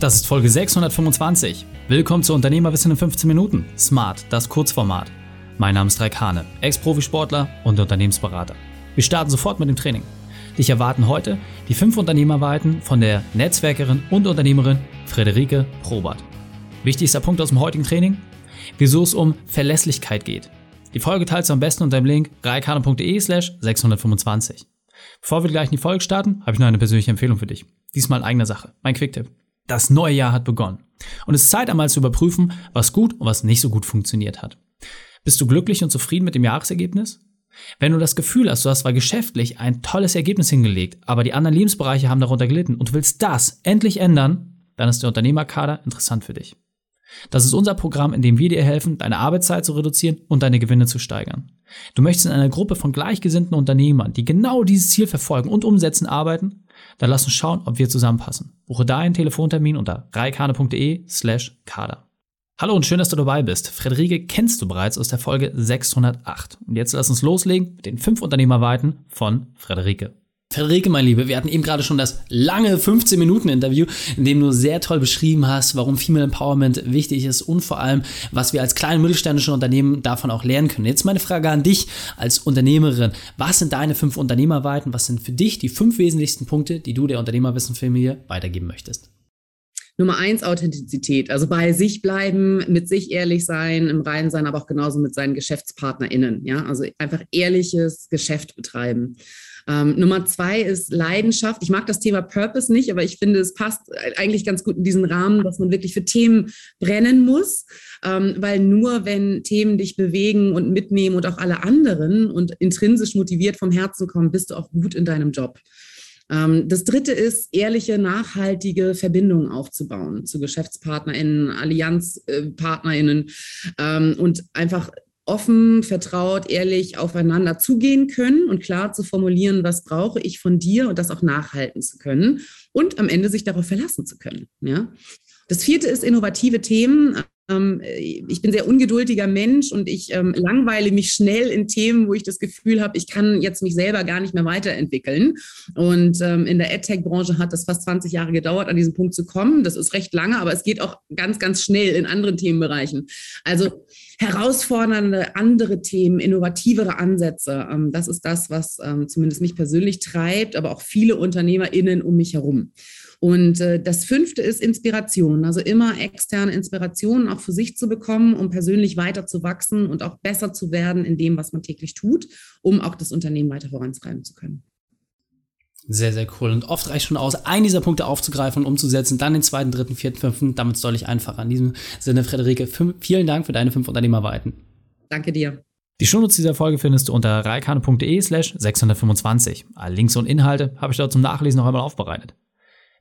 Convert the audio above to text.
Das ist Folge 625. Willkommen zu Unternehmerwissen in 15 Minuten. Smart, das Kurzformat. Mein Name ist Raik Hane, Ex-Profisportler und Unternehmensberater. Wir starten sofort mit dem Training. Dich erwarten heute die fünf Unternehmerweiten von der Netzwerkerin und Unternehmerin Frederike Probert. Wichtigster Punkt aus dem heutigen Training? Wieso es um Verlässlichkeit geht. Die Folge teilst du am besten unter dem Link reikane.de slash 625. Bevor wir gleich in die Folge starten, habe ich noch eine persönliche Empfehlung für dich. Diesmal eigener Sache. Mein Quicktipp. Das neue Jahr hat begonnen. Und es ist Zeit einmal zu überprüfen, was gut und was nicht so gut funktioniert hat. Bist du glücklich und zufrieden mit dem Jahresergebnis? Wenn du das Gefühl hast, du hast zwar geschäftlich ein tolles Ergebnis hingelegt, aber die anderen Lebensbereiche haben darunter gelitten und du willst das endlich ändern, dann ist der Unternehmerkader interessant für dich. Das ist unser Programm, in dem wir dir helfen, deine Arbeitszeit zu reduzieren und deine Gewinne zu steigern. Du möchtest in einer Gruppe von gleichgesinnten Unternehmern, die genau dieses Ziel verfolgen und umsetzen, arbeiten? Dann lass uns schauen, ob wir zusammenpassen. Buche deinen Telefontermin unter reikane.de slash kader. Hallo und schön, dass du dabei bist. Frederike kennst du bereits aus der Folge 608. Und jetzt lass uns loslegen mit den fünf Unternehmerweiten von Frederike. Frederike, mein Liebe, wir hatten eben gerade schon das lange 15-Minuten-Interview, in dem du sehr toll beschrieben hast, warum Female Empowerment wichtig ist und vor allem, was wir als kleine mittelständische Unternehmen davon auch lernen können. Jetzt meine Frage an dich als Unternehmerin. Was sind deine fünf Unternehmerweiten? Was sind für dich die fünf wesentlichsten Punkte, die du der Unternehmerwissenfamilie weitergeben möchtest? Nummer eins, Authentizität. Also bei sich bleiben, mit sich ehrlich sein, im Reinen sein, aber auch genauso mit seinen GeschäftspartnerInnen. Ja, also einfach ehrliches Geschäft betreiben. Ähm, Nummer zwei ist Leidenschaft. Ich mag das Thema Purpose nicht, aber ich finde, es passt eigentlich ganz gut in diesen Rahmen, dass man wirklich für Themen brennen muss, ähm, weil nur wenn Themen dich bewegen und mitnehmen und auch alle anderen und intrinsisch motiviert vom Herzen kommen, bist du auch gut in deinem Job. Ähm, das dritte ist, ehrliche, nachhaltige Verbindungen aufzubauen zu GeschäftspartnerInnen, AllianzpartnerInnen ähm, und einfach offen, vertraut, ehrlich aufeinander zugehen können und klar zu formulieren, was brauche ich von dir und das auch nachhalten zu können und am Ende sich darauf verlassen zu können. Ja? Das vierte ist innovative Themen. Ähm, ich bin sehr ungeduldiger Mensch und ich ähm, langweile mich schnell in Themen, wo ich das Gefühl habe, ich kann jetzt mich selber gar nicht mehr weiterentwickeln. Und ähm, in der AdTech-Branche hat das fast 20 Jahre gedauert, an diesen Punkt zu kommen. Das ist recht lange, aber es geht auch ganz, ganz schnell in anderen Themenbereichen. Also herausfordernde andere Themen, innovativere Ansätze. Das ist das, was zumindest mich persönlich treibt, aber auch viele UnternehmerInnen um mich herum. Und äh, das fünfte ist Inspiration, also immer externe Inspirationen auch für sich zu bekommen, um persönlich weiter zu wachsen und auch besser zu werden in dem, was man täglich tut, um auch das Unternehmen weiter vorantreiben zu können. Sehr, sehr cool. Und oft reicht schon aus, einen dieser Punkte aufzugreifen und umzusetzen, dann den zweiten, dritten, vierten, fünften. Damit ist deutlich einfacher. In diesem Sinne, Frederike, vielen Dank für deine fünf Unternehmerweiten. Danke dir. Die Shownotes dieser Folge findest du unter reikane.de slash 625. Alle Links und Inhalte habe ich dort zum Nachlesen noch einmal aufbereitet.